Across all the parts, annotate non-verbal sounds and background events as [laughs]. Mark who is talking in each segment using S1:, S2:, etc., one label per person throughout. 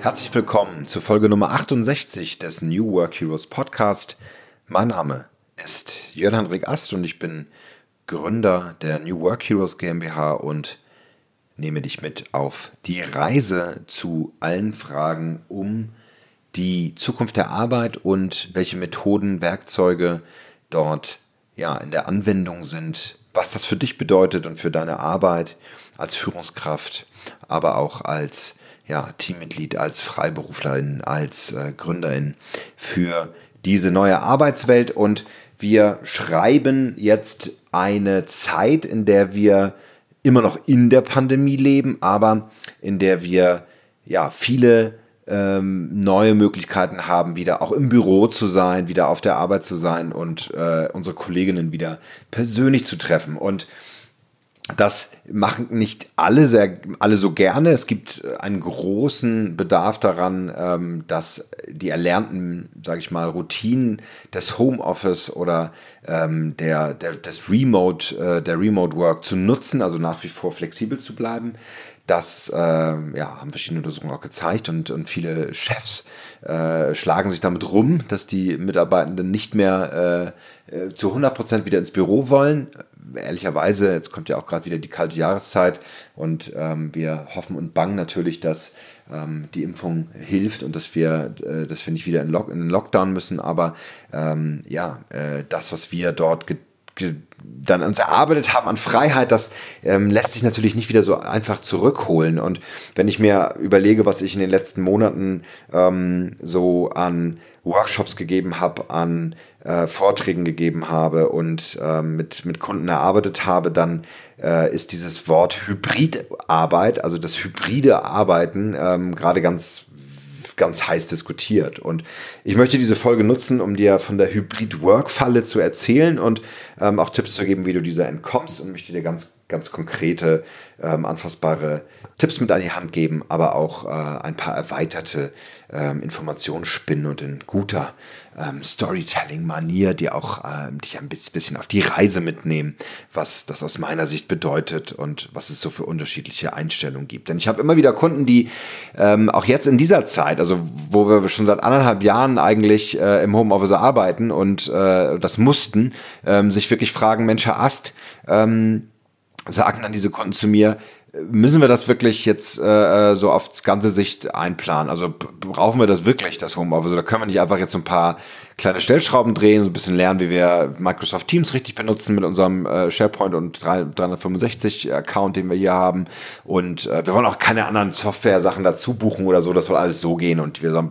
S1: Herzlich willkommen zu Folge Nummer 68 des New Work Heroes Podcast. Mein Name ist Jörn Hendrik Ast und ich bin Gründer der New Work Heroes GmbH und nehme dich mit auf die Reise zu allen Fragen um die Zukunft der Arbeit und welche Methoden, Werkzeuge dort ja in der Anwendung sind, was das für dich bedeutet und für deine Arbeit als Führungskraft, aber auch als ja, Teammitglied, als Freiberuflerin, als äh, Gründerin für diese neue Arbeitswelt. Und wir schreiben jetzt eine Zeit, in der wir immer noch in der Pandemie leben, aber in der wir ja viele ähm, neue Möglichkeiten haben, wieder auch im Büro zu sein, wieder auf der Arbeit zu sein und äh, unsere Kolleginnen wieder persönlich zu treffen. Und das machen nicht alle sehr, alle so gerne. Es gibt einen großen Bedarf daran, ähm, dass die erlernten, sage ich mal, Routinen des Homeoffice oder ähm, der, der, des Remote, äh, der Remote Work zu nutzen, also nach wie vor flexibel zu bleiben. Das äh, ja, haben verschiedene Untersuchungen auch gezeigt und, und viele Chefs äh, schlagen sich damit rum, dass die Mitarbeitenden nicht mehr äh, äh zu 100 Prozent wieder ins Büro wollen. Ehrlicherweise, jetzt kommt ja auch gerade wieder die kalte Jahreszeit und ähm, wir hoffen und bangen natürlich, dass ähm, die Impfung hilft und dass wir, äh, dass wir nicht wieder in, Lock in Lockdown müssen. Aber ähm, ja, äh, das, was wir dort dann uns erarbeitet haben an Freiheit, das ähm, lässt sich natürlich nicht wieder so einfach zurückholen. Und wenn ich mir überlege, was ich in den letzten Monaten ähm, so an Workshops gegeben habe, an äh, Vorträgen gegeben habe und äh, mit, mit Kunden erarbeitet habe, dann äh, ist dieses Wort Hybridarbeit, also das hybride Arbeiten, ähm, gerade ganz ganz heiß diskutiert. Und ich möchte diese Folge nutzen, um dir von der Hybrid-Work-Falle zu erzählen und ähm, auch Tipps zu geben, wie du dieser entkommst und möchte dir ganz, ganz konkrete, ähm, anfassbare Tipps mit an die Hand geben, aber auch äh, ein paar erweiterte ähm, Informationen spinnen und in guter ähm, Storytelling-Manier dir auch ähm, dich ein bisschen auf die Reise mitnehmen, was das aus meiner Sicht bedeutet und was es so für unterschiedliche Einstellungen gibt. Denn ich habe immer wieder Kunden, die ähm, auch jetzt in dieser Zeit, also wo wir schon seit anderthalb Jahren eigentlich äh, im Homeoffice arbeiten und äh, das mussten, ähm, sich wirklich fragen, Mensch, Herr Ast, ähm, sagen dann diese Kunden zu mir, Müssen wir das wirklich jetzt äh, so aufs ganze Sicht einplanen? Also brauchen wir das wirklich, das Homeoffice? Oder können wir nicht einfach jetzt ein paar kleine Stellschrauben drehen, so ein bisschen lernen, wie wir Microsoft Teams richtig benutzen mit unserem äh, SharePoint und 365 Account, den wir hier haben. Und äh, wir wollen auch keine anderen Software-Sachen dazu buchen oder so. Das soll alles so gehen und wir sollen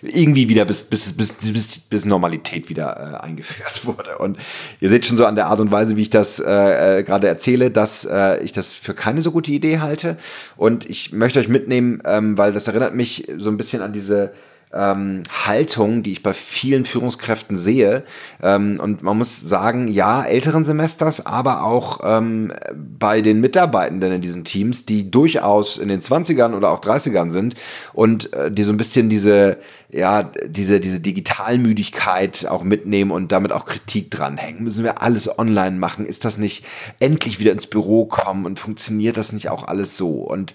S1: irgendwie wieder bis, bis, bis, bis, bis Normalität wieder äh, eingeführt [laughs] wurde. Und ihr seht schon so an der Art und Weise, wie ich das äh, äh, gerade erzähle, dass äh, ich das für keine so gute Idee halte. Und ich möchte euch mitnehmen, ähm, weil das erinnert mich so ein bisschen an diese ähm, Haltung, die ich bei vielen Führungskräften sehe. Ähm, und man muss sagen, ja, älteren Semesters, aber auch ähm, bei den Mitarbeitenden in diesen Teams, die durchaus in den 20ern oder auch 30ern sind und äh, die so ein bisschen diese, ja, diese, diese Digitalmüdigkeit auch mitnehmen und damit auch Kritik dranhängen. Müssen wir alles online machen? Ist das nicht endlich wieder ins Büro kommen und funktioniert das nicht auch alles so? Und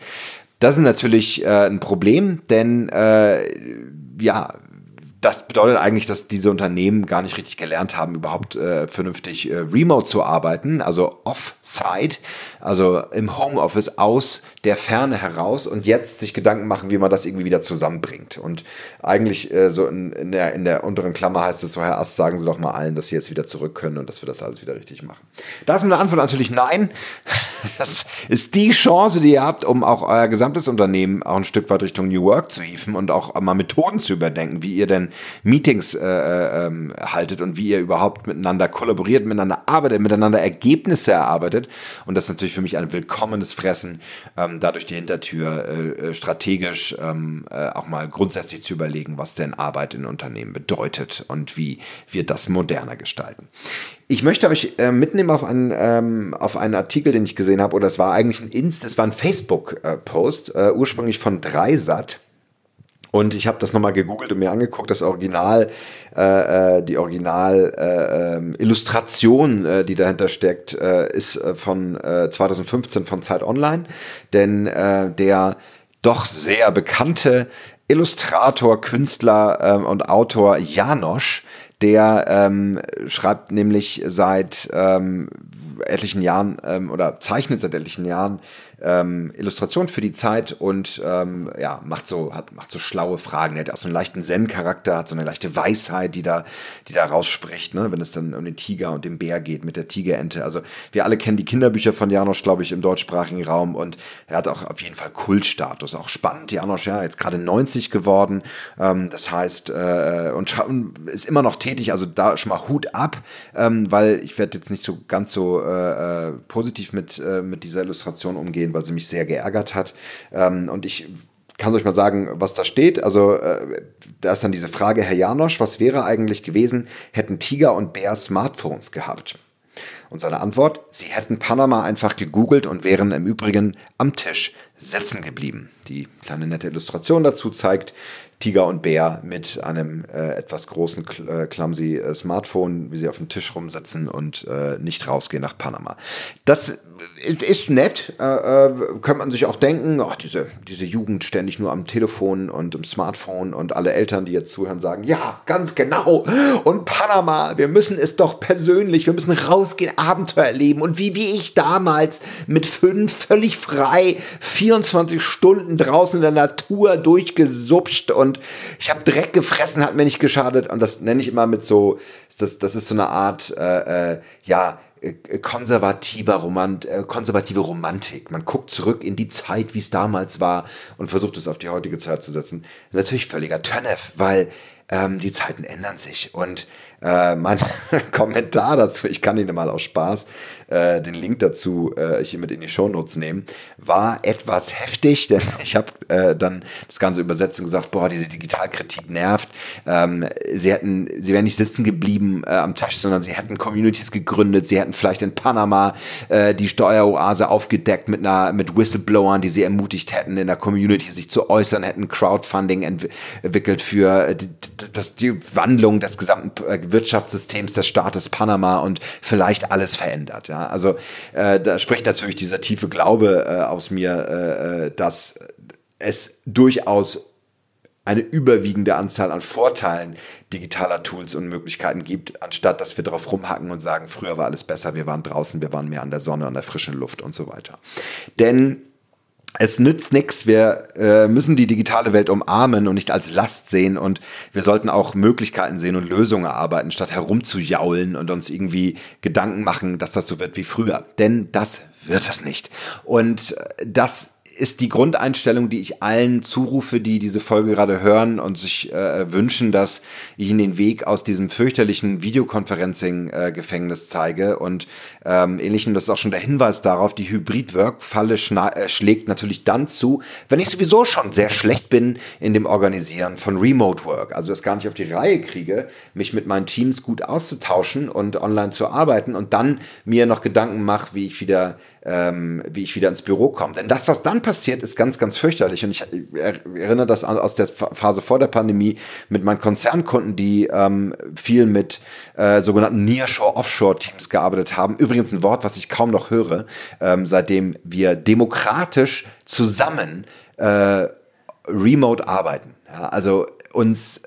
S1: das ist natürlich äh, ein Problem, denn äh, ja, das bedeutet eigentlich, dass diese Unternehmen gar nicht richtig gelernt haben, überhaupt äh, vernünftig äh, remote zu arbeiten, also off-site, also im Homeoffice aus der Ferne heraus und jetzt sich Gedanken machen, wie man das irgendwie wieder zusammenbringt. Und eigentlich äh, so in, in, der, in der unteren Klammer heißt es so, Herr Ast, sagen Sie doch mal allen, dass Sie jetzt wieder zurück können und dass wir das alles wieder richtig machen. Da ist meine Antwort natürlich nein. [laughs] Das ist die Chance, die ihr habt, um auch euer gesamtes Unternehmen auch ein Stück weit Richtung New Work zu hieven und auch mal Methoden zu überdenken, wie ihr denn Meetings äh, äh, ähm, haltet und wie ihr überhaupt miteinander kollaboriert, miteinander arbeitet, miteinander Ergebnisse erarbeitet. Und das ist natürlich für mich ein willkommenes Fressen, ähm, dadurch die Hintertür äh, äh, strategisch ähm, äh, auch mal grundsätzlich zu überlegen, was denn Arbeit in Unternehmen bedeutet und wie wir das moderner gestalten. Ich möchte euch äh, mitnehmen auf einen, ähm, auf einen Artikel, den ich gesehen habe, oder es war eigentlich ein Inst, es war ein Facebook-Post, äh, ursprünglich von Dreisat. Und ich habe das nochmal gegoogelt und mir angeguckt, das Original, äh, äh die Original-Illustration, äh, ähm, äh, die dahinter steckt, äh, ist äh, von äh, 2015 von Zeit Online. Denn der doch sehr bekannte Illustrator, Künstler ähm, und Autor Janosch, der ähm, schreibt nämlich seit ähm, etlichen Jahren ähm, oder zeichnet seit etlichen Jahren ähm, Illustration für die Zeit und ähm, ja, macht so, hat, macht so schlaue Fragen. Er hat auch so einen leichten Zen-Charakter, hat so eine leichte Weisheit, die da, die da rausspricht, ne? wenn es dann um den Tiger und den Bär geht mit der Tigerente. Also wir alle kennen die Kinderbücher von Janosch, glaube ich, im deutschsprachigen Raum und er hat auch auf jeden Fall Kultstatus. Auch spannend, Janosch, ja, jetzt gerade 90 geworden. Ähm, das heißt, äh, und ist immer noch tätig, also da schon mal Hut ab, ähm, weil ich werde jetzt nicht so ganz so äh, äh positiv mit, äh, mit dieser Illustration umgehen gehen, weil sie mich sehr geärgert hat. Ähm, und ich kann euch mal sagen, was da steht. Also äh, da ist dann diese Frage, Herr Janosch, was wäre eigentlich gewesen, hätten Tiger und Bär Smartphones gehabt? Und seine Antwort, sie hätten Panama einfach gegoogelt und wären im Übrigen am Tisch sitzen geblieben. Die kleine nette Illustration dazu zeigt, Tiger und Bär mit einem äh, etwas großen, äh, clumsy äh, Smartphone, wie sie auf dem Tisch rumsitzen und äh, nicht rausgehen nach Panama. Das ist nett, äh, äh, könnte man sich auch denken, ach, diese, diese Jugend ständig nur am Telefon und im Smartphone und alle Eltern, die jetzt zuhören, sagen, ja, ganz genau. Und Panama, wir müssen es doch persönlich, wir müssen rausgehen, Abenteuer erleben. Und wie, wie ich damals mit fünf völlig frei 24 Stunden draußen in der Natur durchgesupscht und ich habe Dreck gefressen, hat mir nicht geschadet. Und das nenne ich immer mit so, das, das ist so eine Art, äh, äh, ja, äh, konservativer Romant, äh, konservative Romantik. Man guckt zurück in die Zeit, wie es damals war und versucht es auf die heutige Zeit zu setzen. Natürlich völliger Tönef, weil ähm, die Zeiten ändern sich. Und äh, mein [laughs] Kommentar dazu, ich kann ihn mal aus Spaß äh, den Link dazu äh, hier mit in die Shownotes nehmen, war etwas heftig, denn [laughs] ich habe äh, dann das Ganze übersetzt und gesagt, boah, diese Digitalkritik nervt. Ähm, sie hätten, sie wären nicht sitzen geblieben äh, am Tisch, sondern sie hätten Communities gegründet, sie hätten vielleicht in Panama äh, die Steueroase aufgedeckt mit einer mit Whistleblowern, die sie ermutigt hätten, in der Community sich zu äußern, hätten Crowdfunding entwickelt für äh, die, das, die Wandlung des gesamten äh, Wirtschaftssystems des Staates Panama und vielleicht alles verändert. Ja. Ja, also äh, da spricht natürlich dieser tiefe Glaube äh, aus mir, äh, äh, dass es durchaus eine überwiegende Anzahl an Vorteilen digitaler Tools und Möglichkeiten gibt, anstatt dass wir darauf rumhacken und sagen, früher war alles besser, wir waren draußen, wir waren mehr an der Sonne, an der frischen Luft und so weiter. Denn es nützt nichts. Wir äh, müssen die digitale Welt umarmen und nicht als Last sehen. Und wir sollten auch Möglichkeiten sehen und Lösungen erarbeiten, statt herumzujaulen und uns irgendwie Gedanken machen, dass das so wird wie früher. Denn das wird es nicht. Und äh, das ist die Grundeinstellung, die ich allen zurufe, die diese Folge gerade hören und sich äh, wünschen, dass ich ihnen den Weg aus diesem fürchterlichen Videoconferencing-Gefängnis zeige und ähm, ähnlichen. Das ist auch schon der Hinweis darauf, die Hybrid-Work-Falle äh, schlägt natürlich dann zu, wenn ich sowieso schon sehr schlecht bin in dem Organisieren von Remote Work, also das gar nicht auf die Reihe kriege, mich mit meinen Teams gut auszutauschen und online zu arbeiten und dann mir noch Gedanken mache, wie ich wieder ähm, wie ich wieder ins Büro komme. Denn das, was dann passiert, ist ganz, ganz fürchterlich. Und ich erinnere das aus der Phase vor der Pandemie mit meinen Konzernkunden, die ähm, viel mit äh, sogenannten Nearshore-Offshore-Teams gearbeitet haben. Übrigens ein Wort, was ich kaum noch höre, ähm, seitdem wir demokratisch zusammen äh, remote arbeiten. Ja, also uns äh,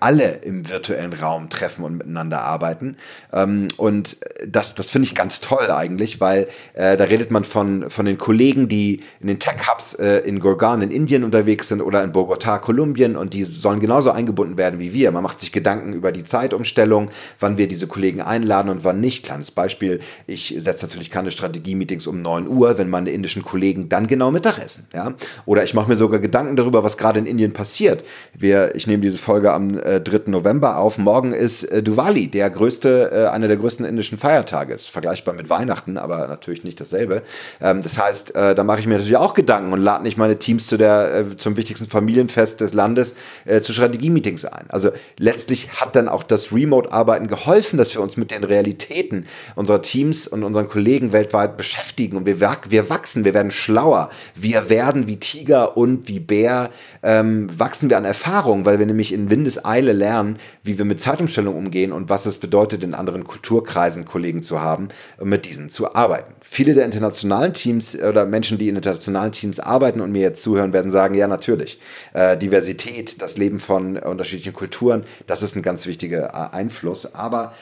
S1: alle im virtuellen Raum treffen und miteinander arbeiten. Ähm, und das, das finde ich ganz toll eigentlich, weil äh, da redet man von, von den Kollegen, die in den Tech-Hubs äh, in Gurgaon in Indien unterwegs sind oder in Bogotá, Kolumbien und die sollen genauso eingebunden werden wie wir. Man macht sich Gedanken über die Zeitumstellung, wann wir diese Kollegen einladen und wann nicht. Kleines Beispiel, ich setze natürlich keine Strategie-Meetings um 9 Uhr, wenn meine indischen Kollegen dann genau Mittag essen. Ja? Oder ich mache mir sogar Gedanken darüber, was gerade in Indien passiert. Wir, ich nehme diese Folge am äh, 3. November auf. Morgen ist äh, Diwali, der größte, äh, einer der größten indischen Feiertage. Ist vergleichbar mit Weihnachten, aber natürlich nicht dasselbe. Ähm, das heißt, äh, da mache ich mir natürlich auch Gedanken und lade nicht meine Teams zu der, äh, zum wichtigsten Familienfest des Landes äh, zu Strategie-Meetings ein. Also letztlich hat dann auch das Remote-Arbeiten geholfen, dass wir uns mit den Realitäten unserer Teams und unseren Kollegen weltweit beschäftigen und wir, wir wachsen, wir werden schlauer. Wir werden wie Tiger und wie Bär ähm, wachsen wir an Erfahrung, weil wir nämlich in Windeseile lernen, wie wir mit Zeitumstellung umgehen und was es bedeutet, in anderen Kulturkreisen Kollegen zu haben und mit diesen zu arbeiten. Viele der internationalen Teams oder Menschen, die in internationalen Teams arbeiten und mir jetzt zuhören, werden sagen, ja natürlich, äh, Diversität, das Leben von unterschiedlichen Kulturen, das ist ein ganz wichtiger äh, Einfluss. Aber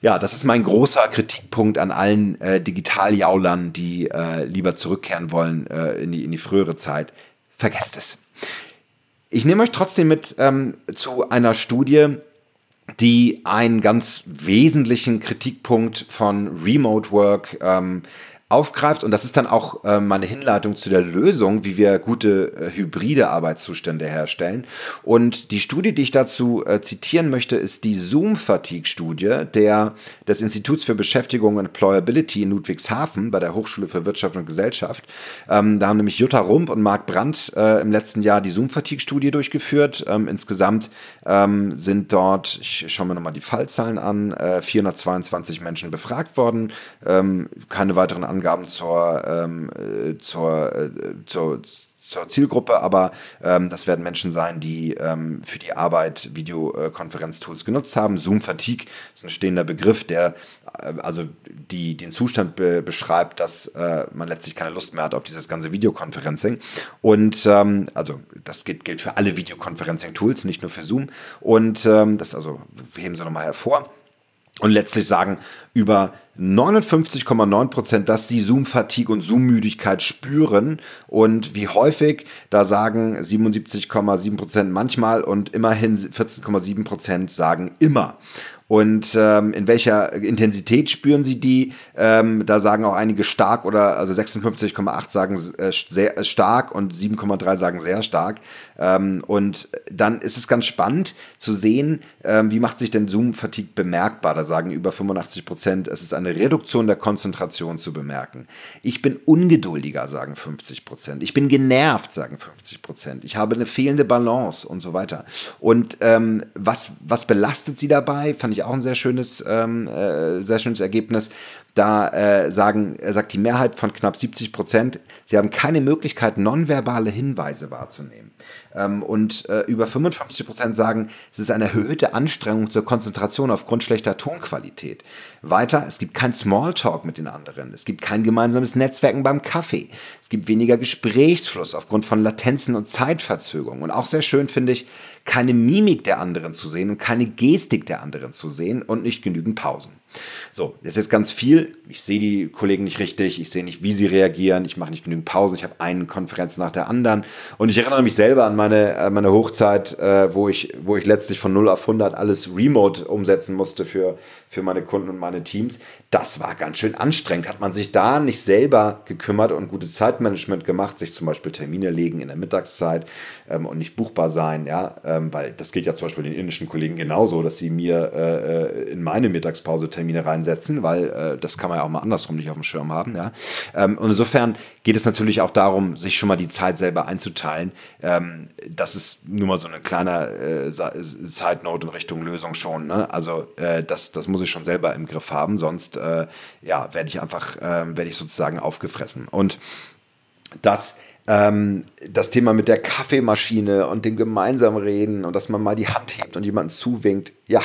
S1: ja, das ist mein großer Kritikpunkt an allen äh, Digitaljaulern, die äh, lieber zurückkehren wollen äh, in, die, in die frühere Zeit. Vergesst es. Ich nehme euch trotzdem mit ähm, zu einer Studie, die einen ganz wesentlichen Kritikpunkt von Remote Work ähm, aufgreift und das ist dann auch äh, meine Hinleitung zu der Lösung, wie wir gute äh, hybride Arbeitszustände herstellen. Und die Studie, die ich dazu äh, zitieren möchte, ist die Zoom-Fatigue-Studie des Instituts für Beschäftigung und Employability in Ludwigshafen bei der Hochschule für Wirtschaft und Gesellschaft. Ähm, da haben nämlich Jutta Rump und Marc Brandt äh, im letzten Jahr die Zoom-Fatigue-Studie durchgeführt. Ähm, insgesamt ähm, sind dort, ich schaue mir nochmal die Fallzahlen an, 422 äh, Menschen befragt worden. Ähm, keine weiteren Angaben Angaben zur, ähm, äh, zur, äh, zur, zur Zielgruppe, aber ähm, das werden Menschen sein, die ähm, für die Arbeit Videokonferenztools genutzt haben. Zoom Fatigue ist ein stehender Begriff, der äh, also die, den Zustand be beschreibt, dass äh, man letztlich keine Lust mehr hat auf dieses ganze Videoconferencing. Und ähm, also das gilt, gilt für alle Videoconferencing-Tools, nicht nur für Zoom. Und ähm, das also heben sie nochmal hervor. Und letztlich sagen über 59,9 Prozent, dass sie Zoom-Fatigue und Zoom-Müdigkeit spüren. Und wie häufig, da sagen 77,7 Prozent manchmal und immerhin 14,7 Prozent sagen immer. Und ähm, in welcher Intensität spüren sie die? Ähm, da sagen auch einige stark oder also 56,8 sagen äh, sehr äh, stark und 7,3 sagen sehr stark. Ähm, und dann ist es ganz spannend zu sehen, ähm, wie macht sich denn Zoom-Fatigue bemerkbar. Da sagen über 85 Prozent, es ist eine Reduktion der Konzentration zu bemerken. Ich bin ungeduldiger, sagen 50 Prozent. Ich bin genervt, sagen 50 Prozent. Ich habe eine fehlende Balance und so weiter. Und ähm, was, was belastet sie dabei? Fand ich ich auch ein sehr schönes, ähm, äh, sehr schönes Ergebnis. Da äh, sagen, sagt die Mehrheit von knapp 70 Prozent, sie haben keine Möglichkeit, nonverbale Hinweise wahrzunehmen. Ähm, und äh, über 55 Prozent sagen, es ist eine erhöhte Anstrengung zur Konzentration aufgrund schlechter Tonqualität. Weiter, es gibt kein Smalltalk mit den anderen. Es gibt kein gemeinsames Netzwerken beim Kaffee. Es gibt weniger Gesprächsfluss aufgrund von Latenzen und Zeitverzögerungen. Und auch sehr schön finde ich, keine Mimik der anderen zu sehen und keine Gestik der anderen zu sehen und nicht genügend Pausen. So, jetzt ist ganz viel. Ich sehe die Kollegen nicht richtig, ich sehe nicht, wie sie reagieren, ich mache nicht genügend Pausen, ich habe eine Konferenz nach der anderen. Und ich erinnere mich selber an meine, meine Hochzeit, äh, wo, ich, wo ich letztlich von 0 auf 100 alles remote umsetzen musste für, für meine Kunden und meine Teams. Das war ganz schön anstrengend. Hat man sich da nicht selber gekümmert und gutes Zeitmanagement gemacht, sich zum Beispiel Termine legen in der Mittagszeit ähm, und nicht buchbar sein, ja, ähm, weil das geht ja zum Beispiel den indischen Kollegen genauso, dass sie mir äh, äh in meine Mittagspause Termine reinsetzen, weil äh, das kann man ja auch mal andersrum nicht auf dem Schirm haben. Ja? Ähm, und insofern geht es natürlich auch darum, sich schon mal die Zeit selber einzuteilen. Ähm, das ist nur mal so eine kleine äh, Side in Richtung Lösung schon. Ne? Also äh, das, das muss ich schon selber im Griff haben, sonst äh, ja, werde ich einfach, äh, werde ich sozusagen aufgefressen. Und das ähm, das Thema mit der Kaffeemaschine und dem gemeinsamen Reden und dass man mal die Hand hebt und jemanden zuwinkt. Ja,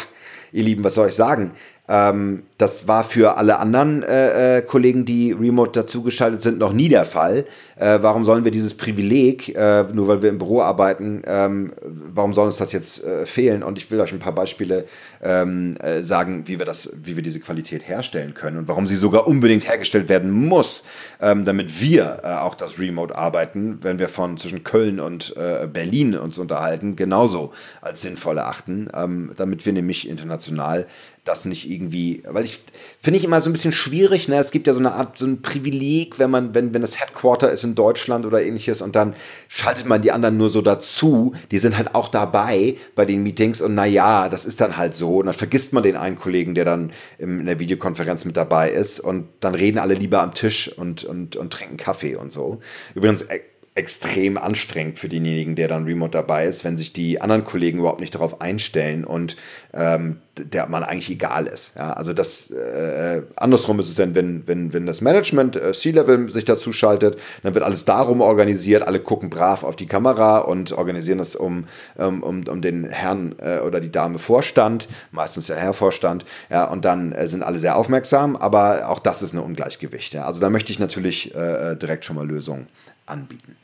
S1: ihr Lieben, was soll ich sagen? Ähm, das war für alle anderen äh, äh, Kollegen, die remote dazugeschaltet sind, noch nie der Fall. Äh, warum sollen wir dieses Privileg, äh, nur weil wir im Büro arbeiten, ähm, warum soll uns das jetzt äh, fehlen? Und ich will euch ein paar Beispiele ähm, äh, sagen, wie wir das, wie wir diese Qualität herstellen können und warum sie sogar unbedingt hergestellt werden muss, ähm, damit wir auch das Remote arbeiten, wenn wir von zwischen Köln und Berlin uns unterhalten, genauso als sinnvoll erachten, ähm, damit wir nämlich international das nicht irgendwie, weil ich finde ich immer so ein bisschen schwierig, ne? Es gibt ja so eine Art, so ein Privileg, wenn man, wenn, wenn das Headquarter ist in Deutschland oder ähnliches und dann schaltet man die anderen nur so dazu, die sind halt auch dabei bei den Meetings und naja, das ist dann halt so und dann vergisst man den einen Kollegen, der dann in der Videokonferenz mit dabei ist und dann reden alle lieber am Tisch und, und, und trinken Kaffee und so. Übrigens, äh, extrem anstrengend für denjenigen, der dann remote dabei ist, wenn sich die anderen Kollegen überhaupt nicht darauf einstellen und ähm, der man eigentlich egal ist. Ja, also das äh, andersrum ist es dann, wenn, wenn, wenn das Management äh, C-Level sich dazu schaltet, dann wird alles darum organisiert, alle gucken brav auf die Kamera und organisieren das um, um, um, um den Herrn äh, oder die Dame Vorstand, meistens der Herr Vorstand, ja, und dann äh, sind alle sehr aufmerksam, aber auch das ist ein Ungleichgewicht. Ja. Also da möchte ich natürlich äh, direkt schon mal Lösungen anbieten.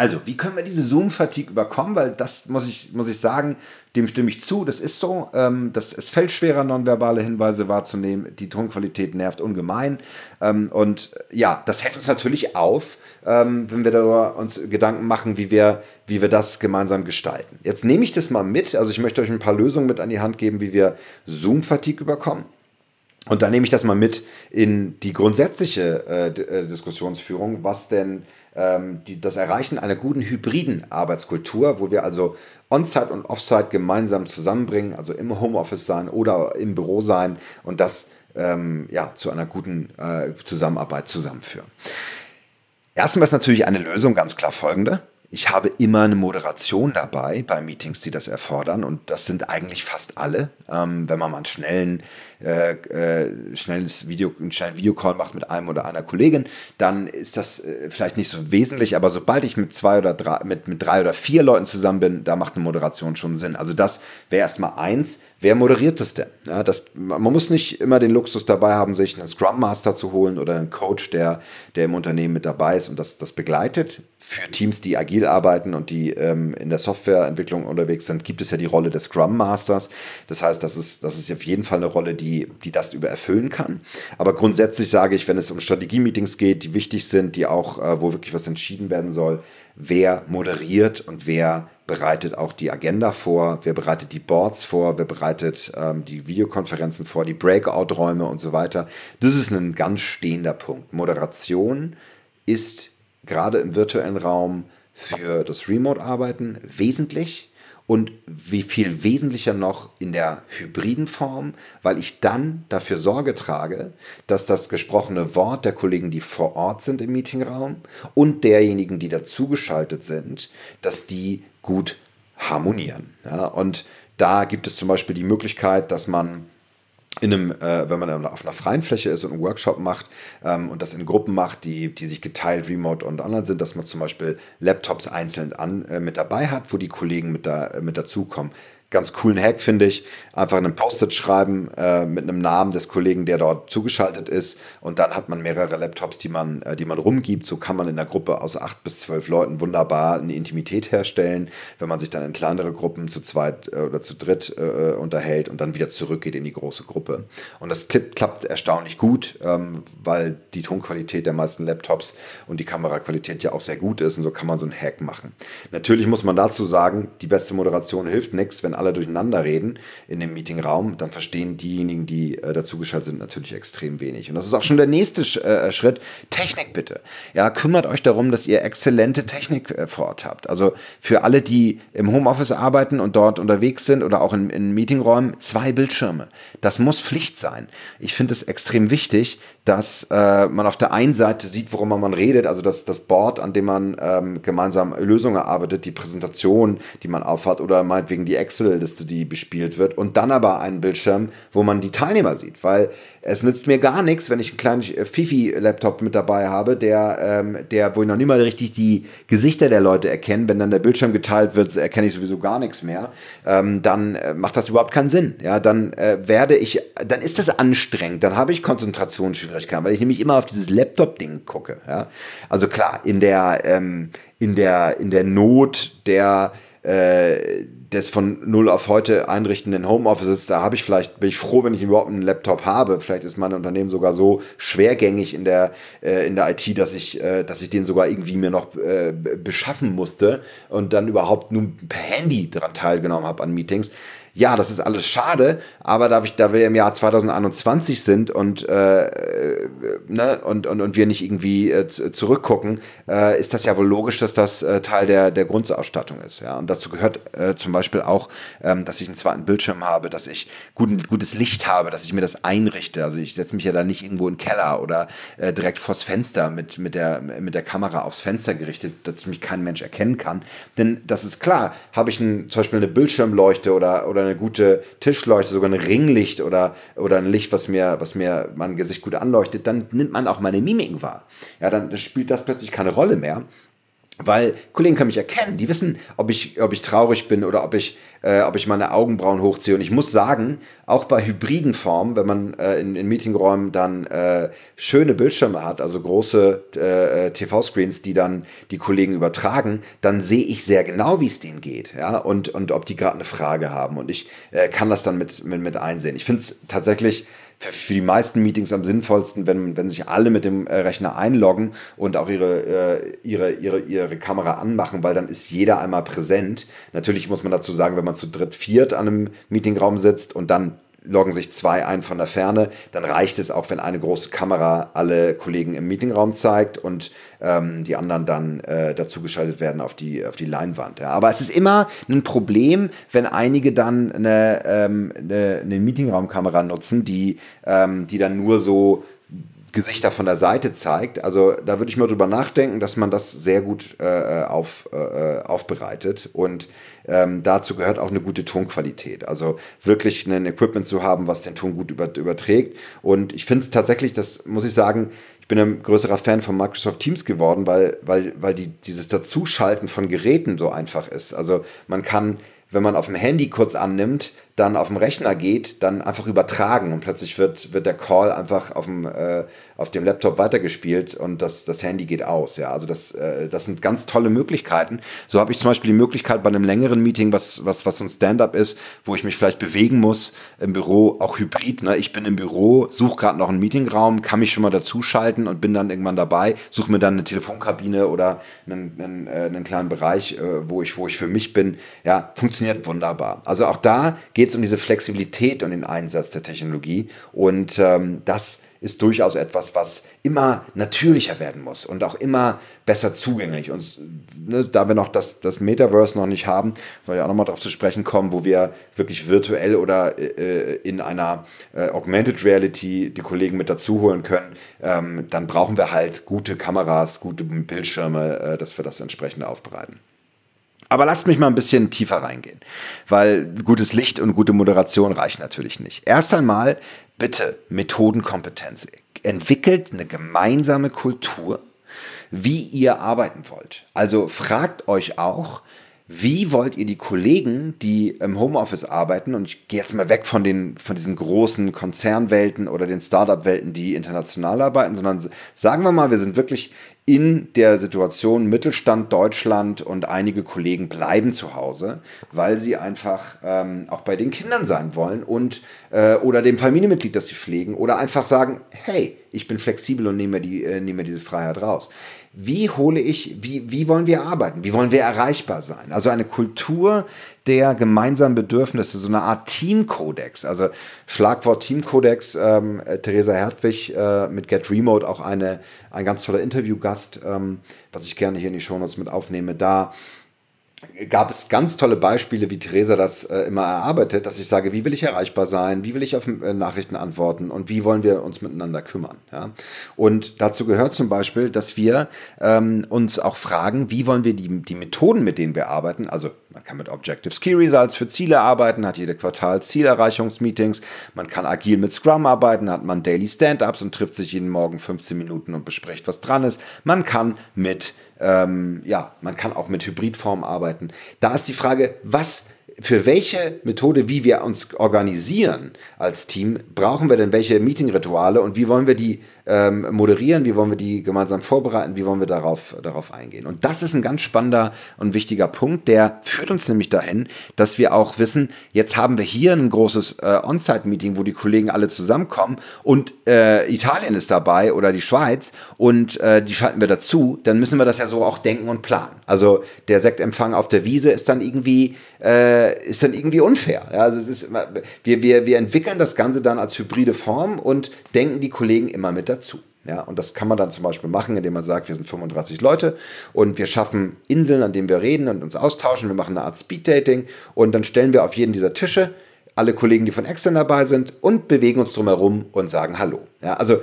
S1: Also, wie können wir diese Zoom-Fatigue überkommen? Weil das muss ich, muss ich sagen, dem stimme ich zu. Das ist so. Ähm, das, es fällt schwerer, nonverbale Hinweise wahrzunehmen. Die Tonqualität nervt ungemein. Ähm, und ja, das hält uns natürlich auf, ähm, wenn wir darüber uns Gedanken machen, wie wir, wie wir das gemeinsam gestalten. Jetzt nehme ich das mal mit. Also, ich möchte euch ein paar Lösungen mit an die Hand geben, wie wir Zoom-Fatigue überkommen. Und dann nehme ich das mal mit in die grundsätzliche äh, äh Diskussionsführung, was denn die, das Erreichen einer guten hybriden Arbeitskultur, wo wir also On-Site und Off-Site gemeinsam zusammenbringen, also im Homeoffice sein oder im Büro sein und das ähm, ja, zu einer guten äh, Zusammenarbeit zusammenführen. Erstmal ist natürlich eine Lösung ganz klar folgende. Ich habe immer eine Moderation dabei bei Meetings, die das erfordern. Und das sind eigentlich fast alle. Ähm, wenn man mal einen schnellen, äh, äh, schnelles Video, einen schnellen Videocall macht mit einem oder einer Kollegin, dann ist das äh, vielleicht nicht so wesentlich. Aber sobald ich mit zwei oder drei, mit, mit drei oder vier Leuten zusammen bin, da macht eine Moderation schon Sinn. Also das wäre erstmal eins. Wer moderiert das denn? Ja, das, man muss nicht immer den Luxus dabei haben, sich einen Scrum Master zu holen oder einen Coach, der, der im Unternehmen mit dabei ist und das, das begleitet. Für Teams, die agil arbeiten und die ähm, in der Softwareentwicklung unterwegs sind, gibt es ja die Rolle des Scrum Masters. Das heißt, das ist, das ist auf jeden Fall eine Rolle, die, die das über erfüllen kann. Aber grundsätzlich sage ich, wenn es um Strategie-Meetings geht, die wichtig sind, die auch, äh, wo wirklich was entschieden werden soll, wer moderiert und wer bereitet auch die Agenda vor, wer bereitet die Boards vor, wer bereitet ähm, die Videokonferenzen vor, die Breakout-Räume und so weiter. Das ist ein ganz stehender Punkt. Moderation ist gerade im virtuellen Raum für das Remote-Arbeiten wesentlich und wie viel wesentlicher noch in der hybriden Form, weil ich dann dafür Sorge trage, dass das gesprochene Wort der Kollegen, die vor Ort sind im Meetingraum und derjenigen, die dazugeschaltet sind, dass die gut harmonieren. Ja, und da gibt es zum Beispiel die Möglichkeit, dass man in einem, äh, wenn man auf einer freien Fläche ist und einen Workshop macht ähm, und das in Gruppen macht, die, die sich geteilt remote und online sind, dass man zum Beispiel Laptops einzeln an, äh, mit dabei hat, wo die Kollegen mit, da, äh, mit dazukommen ganz coolen Hack, finde ich. Einfach einen Post-it schreiben äh, mit einem Namen des Kollegen, der dort zugeschaltet ist. Und dann hat man mehrere Laptops, die man, äh, die man rumgibt. So kann man in der Gruppe aus acht bis zwölf Leuten wunderbar eine Intimität herstellen, wenn man sich dann in kleinere Gruppen zu zweit äh, oder zu dritt äh, unterhält und dann wieder zurückgeht in die große Gruppe. Und das klappt, klappt erstaunlich gut, ähm, weil die Tonqualität der meisten Laptops und die Kameraqualität ja auch sehr gut ist. Und so kann man so einen Hack machen. Natürlich muss man dazu sagen, die beste Moderation hilft nichts, wenn alle durcheinander reden in dem Meetingraum, dann verstehen diejenigen, die äh, dazugeschaltet sind, natürlich extrem wenig. Und das ist auch schon der nächste äh, Schritt. Technik bitte. Ja, kümmert euch darum, dass ihr exzellente Technik äh, vor Ort habt. Also für alle, die im Homeoffice arbeiten und dort unterwegs sind oder auch in, in Meetingräumen, zwei Bildschirme. Das muss Pflicht sein. Ich finde es extrem wichtig, dass äh, man auf der einen Seite sieht, worüber man redet, also das, das Board, an dem man ähm, gemeinsam Lösungen erarbeitet, die Präsentation, die man aufhat oder meinetwegen die Excel-Liste, die bespielt wird und dann aber einen Bildschirm, wo man die Teilnehmer sieht, weil es nützt mir gar nichts, wenn ich einen kleinen äh, Fifi-Laptop mit dabei habe, der, ähm, der, wo ich noch nicht mal richtig die Gesichter der Leute erkenne. Wenn dann der Bildschirm geteilt wird, erkenne ich sowieso gar nichts mehr. Ähm, dann äh, macht das überhaupt keinen Sinn. Ja, dann äh, werde ich, dann ist das anstrengend. Dann habe ich Konzentrationsschwierigkeiten, weil ich nämlich immer auf dieses Laptop-Ding gucke. Ja, also klar, in der, ähm, in der, in der Not der äh, des von null auf heute einrichtenden Homeoffices, da habe ich vielleicht, bin ich froh, wenn ich überhaupt einen Laptop habe. Vielleicht ist mein Unternehmen sogar so schwergängig in der, äh, in der IT, dass ich, äh, dass ich den sogar irgendwie mir noch äh, beschaffen musste und dann überhaupt nur per Handy daran teilgenommen habe an Meetings ja, das ist alles schade, aber da, ich, da wir im Jahr 2021 sind und, äh, äh, ne, und, und, und wir nicht irgendwie äh, zurückgucken, äh, ist das ja wohl logisch, dass das äh, Teil der, der Grundausstattung ist. Ja? Und dazu gehört äh, zum Beispiel auch, ähm, dass ich einen zweiten Bildschirm habe, dass ich guten, gutes Licht habe, dass ich mir das einrichte. Also ich setze mich ja da nicht irgendwo in den Keller oder direkt vors Fenster mit, mit, der, mit der Kamera aufs Fenster gerichtet, dass mich kein Mensch erkennen kann. Denn das ist klar, habe ich ein, zum Beispiel eine Bildschirmleuchte oder, oder eine eine gute Tischleuchte, sogar ein Ringlicht oder, oder ein Licht, was mir, was mir mein Gesicht gut anleuchtet, dann nimmt man auch meine Mimiken wahr. Ja, dann spielt das plötzlich keine Rolle mehr weil Kollegen können mich erkennen, die wissen, ob ich, ob ich traurig bin oder ob ich, äh, ob ich meine Augenbrauen hochziehe. Und ich muss sagen, auch bei hybriden Formen, wenn man äh, in, in Meetingräumen dann äh, schöne Bildschirme hat, also große äh, äh TV-Screens, die dann die Kollegen übertragen, dann sehe ich sehr genau, wie es denen geht, ja, und, und ob die gerade eine Frage haben. Und ich äh, kann das dann mit, mit, mit einsehen. Ich finde es tatsächlich für die meisten Meetings am sinnvollsten, wenn, wenn sich alle mit dem Rechner einloggen und auch ihre, ihre, ihre, ihre Kamera anmachen, weil dann ist jeder einmal präsent. Natürlich muss man dazu sagen, wenn man zu dritt, viert an einem Meetingraum sitzt und dann loggen sich zwei ein von der Ferne, dann reicht es auch, wenn eine große Kamera alle Kollegen im Meetingraum zeigt und ähm, die anderen dann äh, dazugeschaltet werden auf die, auf die Leinwand. Ja. Aber es ist immer ein Problem, wenn einige dann eine, ähm, eine, eine Meetingraumkamera nutzen, die, ähm, die dann nur so Gesichter von der Seite zeigt. Also da würde ich mal drüber nachdenken, dass man das sehr gut äh, auf, äh, aufbereitet. Und ähm, dazu gehört auch eine gute Tonqualität. Also wirklich ein Equipment zu haben, was den Ton gut über, überträgt. Und ich finde es tatsächlich, das muss ich sagen, ich bin ein größerer Fan von Microsoft Teams geworden, weil, weil, weil die, dieses Dazuschalten von Geräten so einfach ist. Also man kann wenn man auf dem Handy kurz annimmt, dann auf dem Rechner geht, dann einfach übertragen und plötzlich wird, wird der Call einfach auf dem, äh, auf dem Laptop weitergespielt und das, das Handy geht aus. Ja, also das, äh, das sind ganz tolle Möglichkeiten. So habe ich zum Beispiel die Möglichkeit bei einem längeren Meeting, was, was, was ein Stand-up ist, wo ich mich vielleicht bewegen muss im Büro, auch hybrid. Ne? Ich bin im Büro, suche gerade noch einen Meetingraum, kann mich schon mal dazuschalten und bin dann irgendwann dabei, suche mir dann eine Telefonkabine oder einen, einen, äh, einen kleinen Bereich, äh, wo, ich, wo ich für mich bin. Ja, funktioniert wunderbar. Also auch da geht geht es um diese Flexibilität und den Einsatz der Technologie. Und ähm, das ist durchaus etwas, was immer natürlicher werden muss und auch immer besser zugänglich. Und ne, da wir noch das, das Metaverse noch nicht haben, soll ich auch nochmal darauf zu sprechen kommen, wo wir wirklich virtuell oder äh, in einer äh, Augmented Reality die Kollegen mit dazu holen können, ähm, dann brauchen wir halt gute Kameras, gute Bildschirme, äh, dass wir das entsprechend aufbereiten. Aber lasst mich mal ein bisschen tiefer reingehen, weil gutes Licht und gute Moderation reichen natürlich nicht. Erst einmal bitte Methodenkompetenz. Entwickelt eine gemeinsame Kultur, wie ihr arbeiten wollt. Also fragt euch auch, wie wollt ihr die Kollegen, die im Homeoffice arbeiten, und ich gehe jetzt mal weg von, den, von diesen großen Konzernwelten oder den Startup-Welten, die international arbeiten, sondern sagen wir mal, wir sind wirklich in der Situation Mittelstand Deutschland und einige Kollegen bleiben zu Hause, weil sie einfach ähm, auch bei den Kindern sein wollen und äh, oder dem Familienmitglied, das sie pflegen, oder einfach sagen, hey, ich bin flexibel und nehme, die, äh, nehme diese Freiheit raus wie hole ich, wie, wie wollen wir arbeiten, wie wollen wir erreichbar sein? Also eine Kultur der gemeinsamen Bedürfnisse, so eine Art Teamkodex. Also Schlagwort Teamkodex, ähm, Theresa Hertwig äh, mit Get Remote, auch eine, ein ganz toller Interviewgast, ähm, was ich gerne hier in die Shownotes mit aufnehme, da gab es ganz tolle Beispiele, wie Theresa das äh, immer erarbeitet, dass ich sage, wie will ich erreichbar sein, wie will ich auf äh, Nachrichten antworten und wie wollen wir uns miteinander kümmern. Ja? Und dazu gehört zum Beispiel, dass wir ähm, uns auch fragen, wie wollen wir die, die Methoden, mit denen wir arbeiten, also man kann mit Objectives Key Results für Ziele arbeiten, hat jede Quartal Zielerreichungsmeetings, man kann agil mit Scrum arbeiten, hat man Daily Stand-ups und trifft sich jeden Morgen 15 Minuten und bespricht, was dran ist. Man kann mit ähm, ja, man kann auch mit Hybridformen arbeiten. Da ist die Frage, was für welche Methode, wie wir uns organisieren als Team, brauchen wir denn welche Meeting-Rituale und wie wollen wir die ähm, moderieren, wie wollen wir die gemeinsam vorbereiten, wie wollen wir darauf, darauf eingehen. Und das ist ein ganz spannender und wichtiger Punkt, der führt uns nämlich dahin, dass wir auch wissen, jetzt haben wir hier ein großes äh, On-Site-Meeting, wo die Kollegen alle zusammenkommen und äh, Italien ist dabei oder die Schweiz und äh, die schalten wir dazu, dann müssen wir das ja so auch denken und planen. Also der Sektempfang auf der Wiese ist dann irgendwie, äh, ist dann irgendwie unfair. Ja, also es ist, wir, wir, wir entwickeln das Ganze dann als hybride Form und denken die Kollegen immer mit dazu. Ja, und das kann man dann zum Beispiel machen, indem man sagt, wir sind 35 Leute und wir schaffen Inseln, an denen wir reden und uns austauschen. Wir machen eine Art Speed-Dating und dann stellen wir auf jeden dieser Tische alle Kollegen, die von extern dabei sind und bewegen uns drumherum und sagen Hallo. Ja, also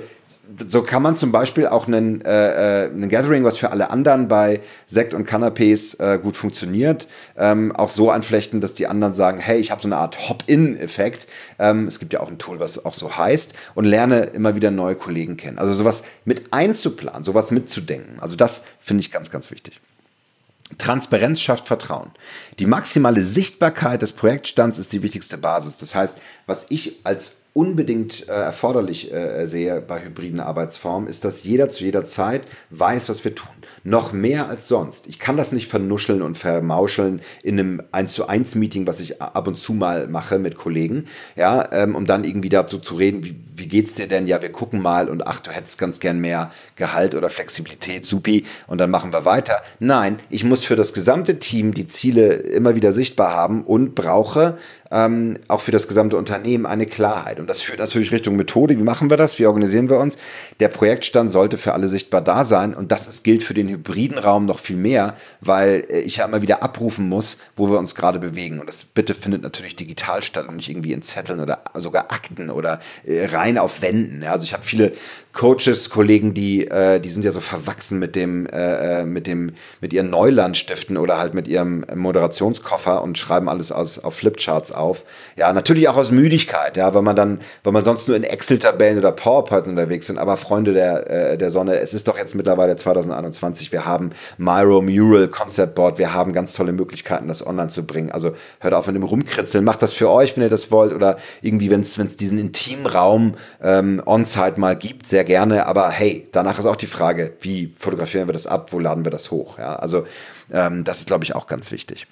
S1: so kann man zum Beispiel auch einen, äh, äh, einen Gathering, was für alle anderen bei Sekt und Canapés äh, gut funktioniert, ähm, auch so anflechten, dass die anderen sagen, hey, ich habe so eine Art Hop-in-Effekt. Ähm, es gibt ja auch ein Tool, was auch so heißt und lerne immer wieder neue Kollegen kennen. Also sowas mit einzuplanen, sowas mitzudenken. Also das finde ich ganz, ganz wichtig. Transparenz schafft Vertrauen. Die maximale Sichtbarkeit des Projektstands ist die wichtigste Basis. Das heißt, was ich als unbedingt äh, erforderlich äh, sehe bei hybriden Arbeitsformen, ist, dass jeder zu jeder Zeit weiß, was wir tun. Noch mehr als sonst. Ich kann das nicht vernuscheln und vermauscheln in einem 1 zu 1 Meeting, was ich ab und zu mal mache mit Kollegen, ja, ähm, um dann irgendwie dazu zu reden, wie, wie geht's dir denn? Ja, wir gucken mal und ach, du hättest ganz gern mehr Gehalt oder Flexibilität, supi, und dann machen wir weiter. Nein, ich muss für das gesamte Team die Ziele immer wieder sichtbar haben und brauche ähm, auch für das gesamte Unternehmen eine Klarheit. Und das führt natürlich Richtung Methode. Wie machen wir das? Wie organisieren wir uns? Der Projektstand sollte für alle sichtbar da sein. Und das ist, gilt für den hybriden Raum noch viel mehr, weil äh, ich ja immer wieder abrufen muss, wo wir uns gerade bewegen. Und das bitte findet natürlich digital statt und nicht irgendwie in Zetteln oder sogar Akten oder äh, rein auf Wänden. Ja, also ich habe viele Coaches, Kollegen, die, äh, die sind ja so verwachsen mit dem, äh, äh, mit dem, mit ihren Neulandstiften oder halt mit ihrem Moderationskoffer und schreiben alles aus, auf Flipcharts auf. Ja, natürlich auch aus Müdigkeit, ja, weil man dann, weil man sonst nur in Excel-Tabellen oder PowerPoint unterwegs sind. Aber Freunde der, äh, der Sonne, es ist doch jetzt mittlerweile 2021. Wir haben Miro Mural Concept Board. Wir haben ganz tolle Möglichkeiten, das online zu bringen. Also hört auf mit dem Rumkritzeln. Macht das für euch, wenn ihr das wollt. Oder irgendwie, wenn es diesen intimen Raum ähm, on-site mal gibt, sehr gerne. Aber hey, danach ist auch die Frage, wie fotografieren wir das ab? Wo laden wir das hoch? Ja, also ähm, das ist, glaube ich, auch ganz wichtig.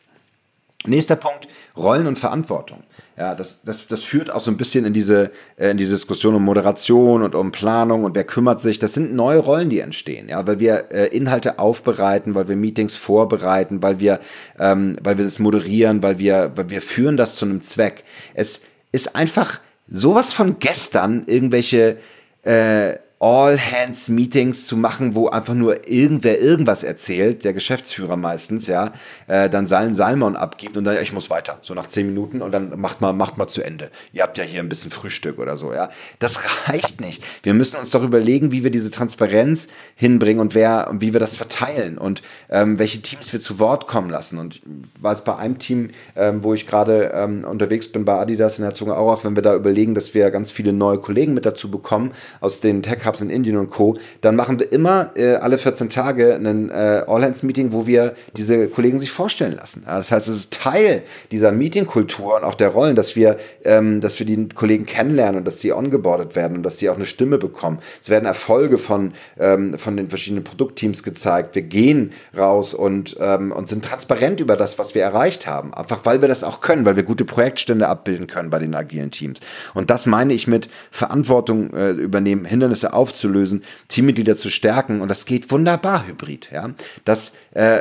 S1: Nächster Punkt, Rollen und Verantwortung. Ja, das, das, das führt auch so ein bisschen in diese, äh, in die Diskussion um Moderation und um Planung und wer kümmert sich. Das sind neue Rollen, die entstehen, ja, weil wir äh, Inhalte aufbereiten, weil wir Meetings vorbereiten, weil wir, ähm, weil wir es moderieren, weil wir, weil wir führen das zu einem Zweck. Es ist einfach sowas von gestern, irgendwelche äh, All-Hands-Meetings zu machen, wo einfach nur irgendwer irgendwas erzählt, der Geschäftsführer meistens, ja, äh, dann seinen Salmon abgibt und dann, ich muss weiter, so nach zehn Minuten und dann macht mal, macht mal zu Ende. Ihr habt ja hier ein bisschen Frühstück oder so, ja. Das reicht nicht. Wir müssen uns doch überlegen, wie wir diese Transparenz hinbringen und wer, wie wir das verteilen und ähm, welche Teams wir zu Wort kommen lassen. Und war es bei einem Team, ähm, wo ich gerade ähm, unterwegs bin bei Adidas in Herzogenaurach, wenn wir da überlegen, dass wir ganz viele neue Kollegen mit dazu bekommen aus den Tech Hubs in Indien und Co., dann machen wir immer äh, alle 14 Tage ein äh, All-Hands-Meeting, wo wir diese Kollegen sich vorstellen lassen. Ja, das heißt, es ist Teil dieser Meeting-Kultur und auch der Rollen, dass wir, ähm, dass wir die Kollegen kennenlernen und dass sie ongeboardet werden und dass sie auch eine Stimme bekommen. Es werden Erfolge von, ähm, von den verschiedenen Produktteams gezeigt. Wir gehen raus und, ähm, und sind transparent über das, was wir erreicht haben. Einfach weil wir das auch können, weil wir gute Projektstände abbilden können bei den agilen Teams. Und das meine ich mit Verantwortung äh, übernehmen, Hindernisse aufzulösen, Teammitglieder zu stärken und das geht wunderbar hybrid. Ja, das äh,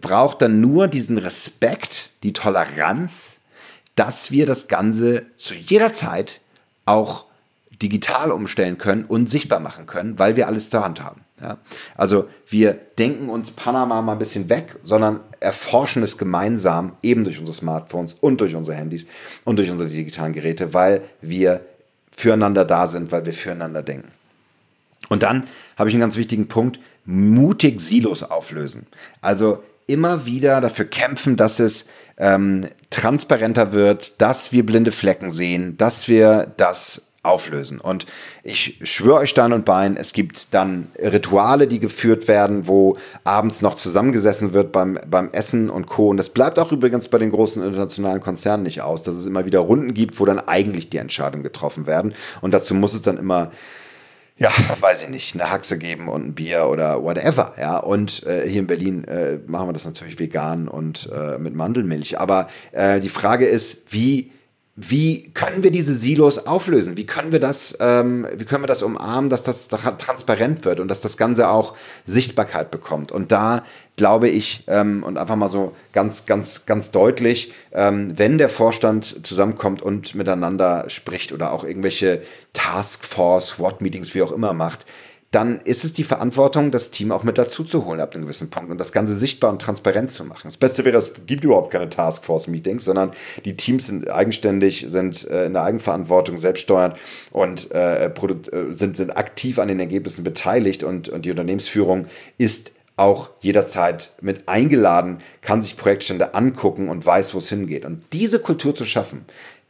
S1: braucht dann nur diesen Respekt, die Toleranz, dass wir das Ganze zu jeder Zeit auch digital umstellen können und sichtbar machen können, weil wir alles zur Hand haben. Ja? Also wir denken uns Panama mal ein bisschen weg, sondern erforschen es gemeinsam eben durch unsere Smartphones und durch unsere Handys und durch unsere digitalen Geräte, weil wir füreinander da sind, weil wir füreinander denken. Und dann habe ich einen ganz wichtigen Punkt, mutig Silos auflösen. Also immer wieder dafür kämpfen, dass es ähm, transparenter wird, dass wir blinde Flecken sehen, dass wir das auflösen. Und ich schwöre euch Stein und Bein, es gibt dann Rituale, die geführt werden, wo abends noch zusammengesessen wird beim, beim Essen und Co. Und das bleibt auch übrigens bei den großen internationalen Konzernen nicht aus, dass es immer wieder Runden gibt, wo dann eigentlich die Entscheidungen getroffen werden. Und dazu muss es dann immer ja, weiß ich nicht, eine Haxe geben und ein Bier oder whatever, ja. Und äh, hier in Berlin äh, machen wir das natürlich vegan und äh, mit Mandelmilch. Aber äh, die Frage ist, wie wie können wir diese Silos auflösen? Wie können wir das, ähm, wie können wir das umarmen, dass das transparent wird und dass das Ganze auch Sichtbarkeit bekommt? Und da glaube ich, ähm, und einfach mal so ganz, ganz, ganz deutlich, ähm, wenn der Vorstand zusammenkommt und miteinander spricht oder auch irgendwelche Taskforce, What-Meetings, wie auch immer macht, dann ist es die Verantwortung, das Team auch mit dazu zu holen ab einem gewissen Punkt und das Ganze sichtbar und transparent zu machen. Das Beste wäre, es gibt überhaupt keine Taskforce-Meetings, sondern die Teams sind eigenständig, sind äh, in der Eigenverantwortung, selbststeuernd und äh, äh, sind, sind aktiv an den Ergebnissen beteiligt und, und die Unternehmensführung ist auch jederzeit mit eingeladen, kann sich Projektstände angucken und weiß, wo es hingeht. Und diese Kultur zu schaffen,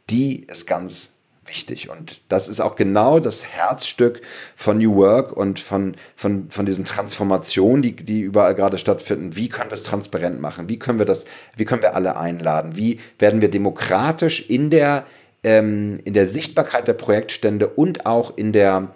S1: die ist ganz wichtig. Und das ist auch genau das Herzstück von New Work und von, von, von diesen Transformationen, die, die überall gerade stattfinden. Wie können wir es transparent machen? Wie können wir das, wie können wir alle einladen? Wie werden wir demokratisch in der, ähm, in der Sichtbarkeit der Projektstände und auch in der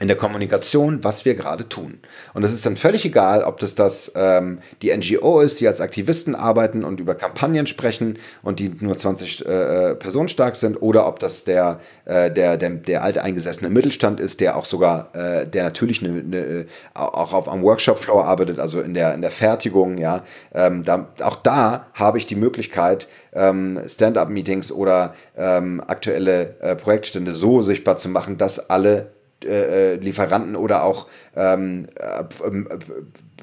S1: in der Kommunikation, was wir gerade tun. Und es ist dann völlig egal, ob das das ähm, die NGO ist, die als Aktivisten arbeiten und über Kampagnen sprechen und die nur 20 äh, Personen stark sind, oder ob das der, äh, der, der, der alte eingesessene Mittelstand ist, der auch sogar, äh, der natürlich ne, ne, auch auf am Workshop-Floor arbeitet, also in der, in der Fertigung, ja. Ähm, da, auch da habe ich die Möglichkeit, ähm, Stand-up-Meetings oder ähm, aktuelle äh, Projektstände so sichtbar zu machen, dass alle äh, äh, Lieferanten oder auch ähm, äh, äh,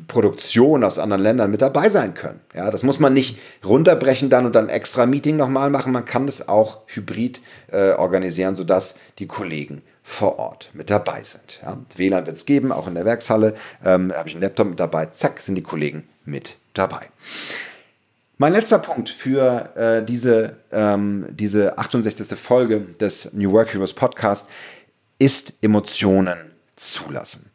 S1: Produktion aus anderen Ländern mit dabei sein können. Ja, das muss man nicht runterbrechen dann und dann extra Meeting nochmal machen. Man kann das auch hybrid äh, organisieren, sodass die Kollegen vor Ort mit dabei sind. Ja, WLAN wird es geben, auch in der Werkshalle. Ähm, Habe ich einen Laptop mit dabei, zack, sind die Kollegen mit dabei. Mein letzter Punkt für äh, diese, ähm, diese 68. Folge des New Work Heroes Podcast ist Emotionen zulassen.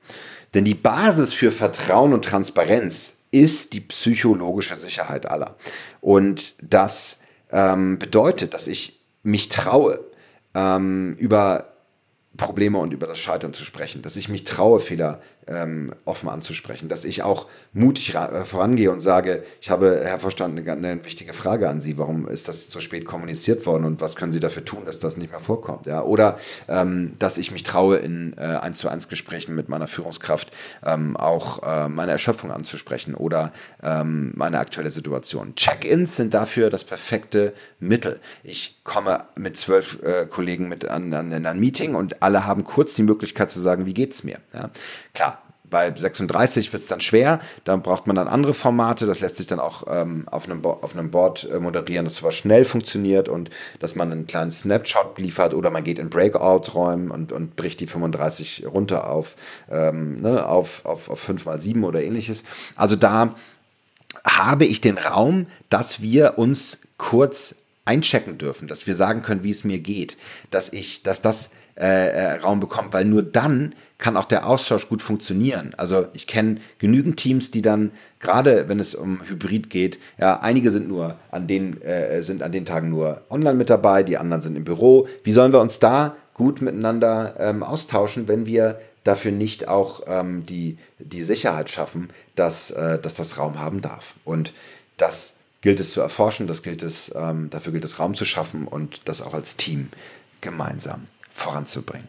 S1: Denn die Basis für Vertrauen und Transparenz ist die psychologische Sicherheit aller. Und das ähm, bedeutet, dass ich mich traue, ähm, über Probleme und über das Scheitern zu sprechen, dass ich mich traue, Fehler ähm, offen anzusprechen, dass ich auch mutig äh, vorangehe und sage, ich habe, Herr Vorstand, eine, eine, wichtige Frage an Sie, warum ist das so spät kommuniziert worden und was können Sie dafür tun, dass das nicht mehr vorkommt? Ja? Oder ähm, dass ich mich traue, in äh, 1 zu 1 Gesprächen mit meiner Führungskraft ähm, auch äh, meine Erschöpfung anzusprechen oder ähm, meine aktuelle Situation. Check-ins sind dafür das perfekte Mittel. Ich komme mit zwölf äh, Kollegen mit an, an, in ein Meeting und alle haben kurz die Möglichkeit zu sagen, wie geht's mir? Ja? Klar, bei 36 wird es dann schwer, da braucht man dann andere Formate, das lässt sich dann auch ähm, auf, einem auf einem Board äh, moderieren, das zwar schnell funktioniert und dass man einen kleinen Snapshot liefert oder man geht in Breakout-Räumen und, und bricht die 35 runter auf, ähm, ne, auf, auf, auf 5 mal 7 oder ähnliches. Also da habe ich den Raum, dass wir uns kurz einchecken dürfen, dass wir sagen können, wie es mir geht, dass ich, dass das äh, äh, Raum bekommt, weil nur dann kann auch der Austausch gut funktionieren. Also ich kenne genügend Teams, die dann gerade, wenn es um Hybrid geht, ja, einige sind nur an den äh, sind an den Tagen nur online mit dabei, die anderen sind im Büro. Wie sollen wir uns da gut miteinander ähm, austauschen, wenn wir dafür nicht auch ähm, die, die Sicherheit schaffen, dass, äh, dass das Raum haben darf. Und das gilt es zu erforschen, das gilt es, ähm, dafür gilt es Raum zu schaffen und das auch als Team gemeinsam voranzubringen.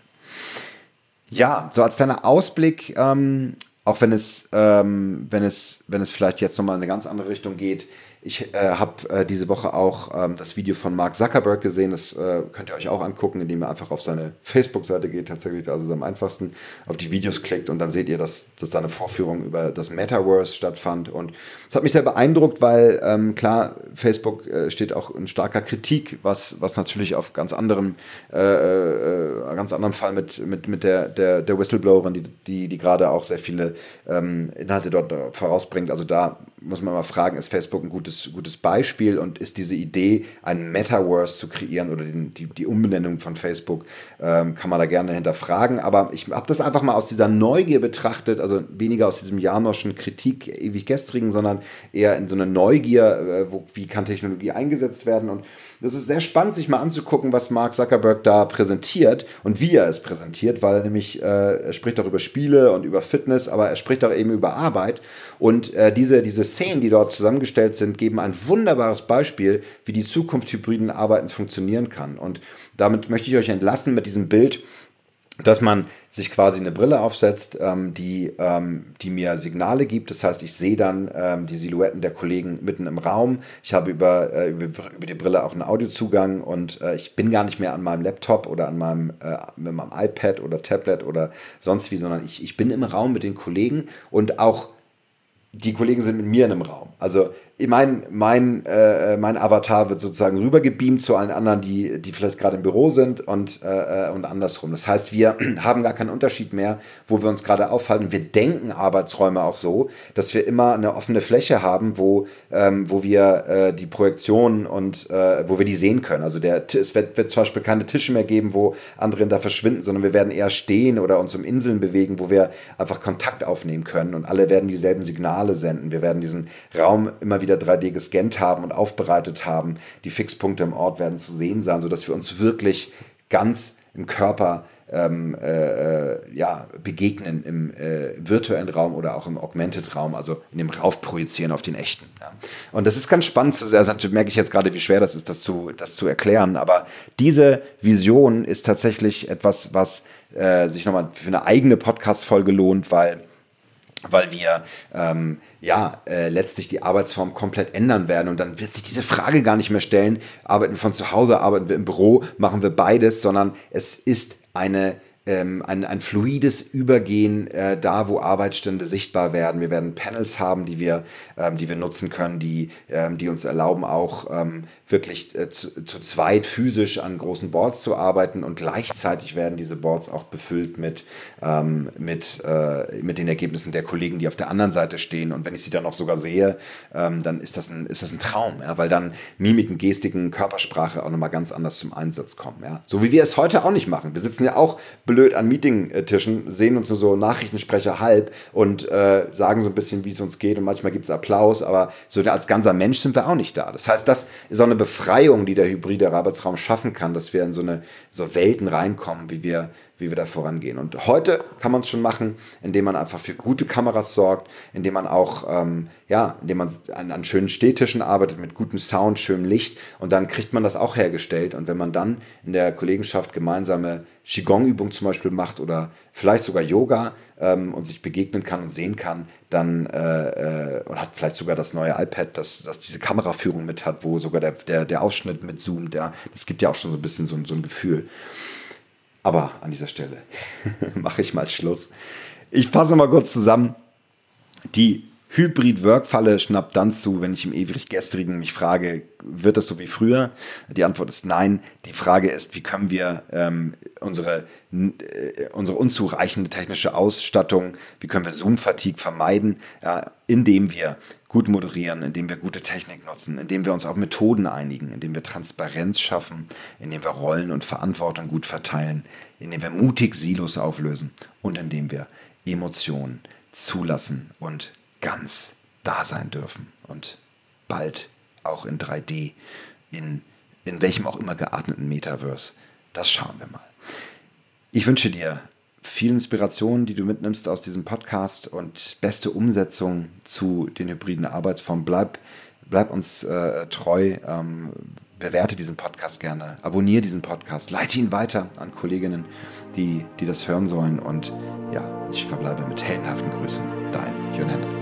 S1: Ja, so als kleiner Ausblick, ähm, auch wenn es, ähm, wenn, es, wenn es vielleicht jetzt nochmal in eine ganz andere Richtung geht, ich äh, habe äh, diese Woche auch ähm, das Video von Mark Zuckerberg gesehen. Das äh, könnt ihr euch auch angucken, indem ihr einfach auf seine Facebook-Seite geht, tatsächlich, also am einfachsten auf die Videos klickt und dann seht ihr, dass, dass da eine Vorführung über das Metaverse stattfand. Und es hat mich sehr beeindruckt, weil ähm, klar, Facebook äh, steht auch in starker Kritik, was, was natürlich auf ganz anderem, äh, äh, ganz anderem Fall mit, mit, mit der, der, der Whistleblowerin, die, die, die gerade auch sehr viele ähm, Inhalte dort vorausbringt. Also da muss man mal fragen, ist Facebook ein gutes, gutes Beispiel und ist diese Idee, ein Metaverse zu kreieren oder den, die, die Umbenennung von Facebook, ähm, kann man da gerne hinterfragen. Aber ich habe das einfach mal aus dieser Neugier betrachtet, also weniger aus diesem Janoschen Kritik ewig gestrigen, sondern eher in so einer Neugier, äh, wo, wie kann Technologie eingesetzt werden. Und das ist sehr spannend, sich mal anzugucken, was Mark Zuckerberg da präsentiert und wie er es präsentiert, weil er nämlich, äh, er spricht auch über Spiele und über Fitness, aber er spricht auch eben über Arbeit. Und äh, diese, diese Szenen, die dort zusammengestellt sind, geben ein wunderbares Beispiel, wie die Zukunft hybriden Arbeitens funktionieren kann. Und damit möchte ich euch entlassen mit diesem Bild dass man sich quasi eine Brille aufsetzt, ähm, die, ähm, die mir Signale gibt. Das heißt, ich sehe dann ähm, die Silhouetten der Kollegen mitten im Raum. Ich habe über, äh, über, über, die Brille auch einen Audiozugang und äh, ich bin gar nicht mehr an meinem Laptop oder an meinem, äh, mit meinem iPad oder Tablet oder sonst wie, sondern ich, ich bin im Raum mit den Kollegen und auch die Kollegen sind mit mir in einem Raum. Also mein, mein, äh, mein Avatar wird sozusagen rübergebeamt zu allen anderen, die, die vielleicht gerade im Büro sind und, äh, und andersrum. Das heißt, wir [clears throat] haben gar keinen Unterschied mehr, wo wir uns gerade aufhalten. Wir denken Arbeitsräume auch so, dass wir immer eine offene Fläche haben, wo, ähm, wo wir äh, die Projektionen und äh, wo wir die sehen können. Also der, es wird, wird zum Beispiel keine Tische mehr geben, wo andere da verschwinden, sondern wir werden eher stehen oder uns um Inseln bewegen, wo wir einfach Kontakt aufnehmen können und alle werden dieselben Signale senden. Wir werden diesen Raum immer wieder wieder 3D gescannt haben und aufbereitet haben. Die Fixpunkte im Ort werden zu sehen sein, sodass wir uns wirklich ganz im Körper ähm, äh, ja, begegnen im äh, virtuellen Raum oder auch im Augmented Raum, also in dem Rauf projizieren auf den echten. Ja. Und das ist ganz spannend zu sehen, also merke ich jetzt gerade, wie schwer das ist, das zu, das zu erklären, aber diese Vision ist tatsächlich etwas, was äh, sich nochmal für eine eigene Podcast-Folge lohnt, weil weil wir ähm, ja äh, letztlich die Arbeitsform komplett ändern werden. Und dann wird sich diese Frage gar nicht mehr stellen, arbeiten wir von zu Hause, arbeiten wir im Büro, machen wir beides, sondern es ist eine ähm, ein, ein fluides Übergehen äh, da, wo Arbeitsstände sichtbar werden. Wir werden Panels haben, die wir, ähm, die wir nutzen können, die, ähm, die uns erlauben, auch ähm, wirklich äh, zu, zu, zweit physisch an großen Boards zu arbeiten und gleichzeitig werden diese Boards auch befüllt mit, ähm, mit, äh, mit den Ergebnissen der Kollegen, die auf der anderen Seite stehen. Und wenn ich sie dann auch sogar sehe, ähm, dann ist das ein, ist das ein Traum, ja? weil dann Mimiken, Gestiken, Körpersprache auch nochmal ganz anders zum Einsatz kommen. Ja? So wie wir es heute auch nicht machen. Wir sitzen ja auch blöd an Meetingtischen, sehen uns nur so Nachrichtensprecher halb und äh, sagen so ein bisschen, wie es uns geht und manchmal gibt es Applaus, aber so als ganzer Mensch sind wir auch nicht da. Das heißt, das ist auch eine Befreiung, die der hybride Arbeitsraum schaffen kann, dass wir in so eine so Welten reinkommen, wie wir wie wir da vorangehen. Und heute kann man es schon machen, indem man einfach für gute Kameras sorgt, indem man auch, ähm, ja, indem man an, an schönen Stehtischen arbeitet, mit gutem Sound, schönem Licht und dann kriegt man das auch hergestellt. Und wenn man dann in der Kollegenschaft gemeinsame Qigong-Übungen zum Beispiel macht oder vielleicht sogar Yoga ähm, und sich begegnen kann und sehen kann, dann äh, äh, und hat vielleicht sogar das neue iPad, das, das diese Kameraführung mit hat, wo sogar der, der, der Ausschnitt mit zoomt, ja, das gibt ja auch schon so ein bisschen so, so ein Gefühl. Aber an dieser Stelle [laughs] mache ich mal Schluss. Ich fasse mal kurz zusammen. Die Hybrid-Work-Falle schnappt dann zu, wenn ich im ewig Gestrigen mich frage, wird das so wie früher? Die Antwort ist nein. Die Frage ist, wie können wir ähm, unsere, äh, unsere unzureichende technische Ausstattung, wie können wir Zoom-Fatigue vermeiden, ja, indem wir gut moderieren, indem wir gute Technik nutzen, indem wir uns auf Methoden einigen, indem wir Transparenz schaffen, indem wir Rollen und Verantwortung gut verteilen, indem wir mutig Silos auflösen und indem wir Emotionen zulassen und ganz da sein dürfen und bald auch in 3D, in, in welchem auch immer geatmeten Metaverse. Das schauen wir mal. Ich wünsche dir viel Inspiration, die du mitnimmst aus diesem Podcast und beste Umsetzung zu den hybriden Arbeitsformen. Bleib, bleib uns äh, treu, ähm, bewerte diesen Podcast gerne, abonniere diesen Podcast, leite ihn weiter an Kolleginnen, die, die das hören sollen. Und ja, ich verbleibe mit heldenhaften Grüßen. Dein Jörn Hendrik.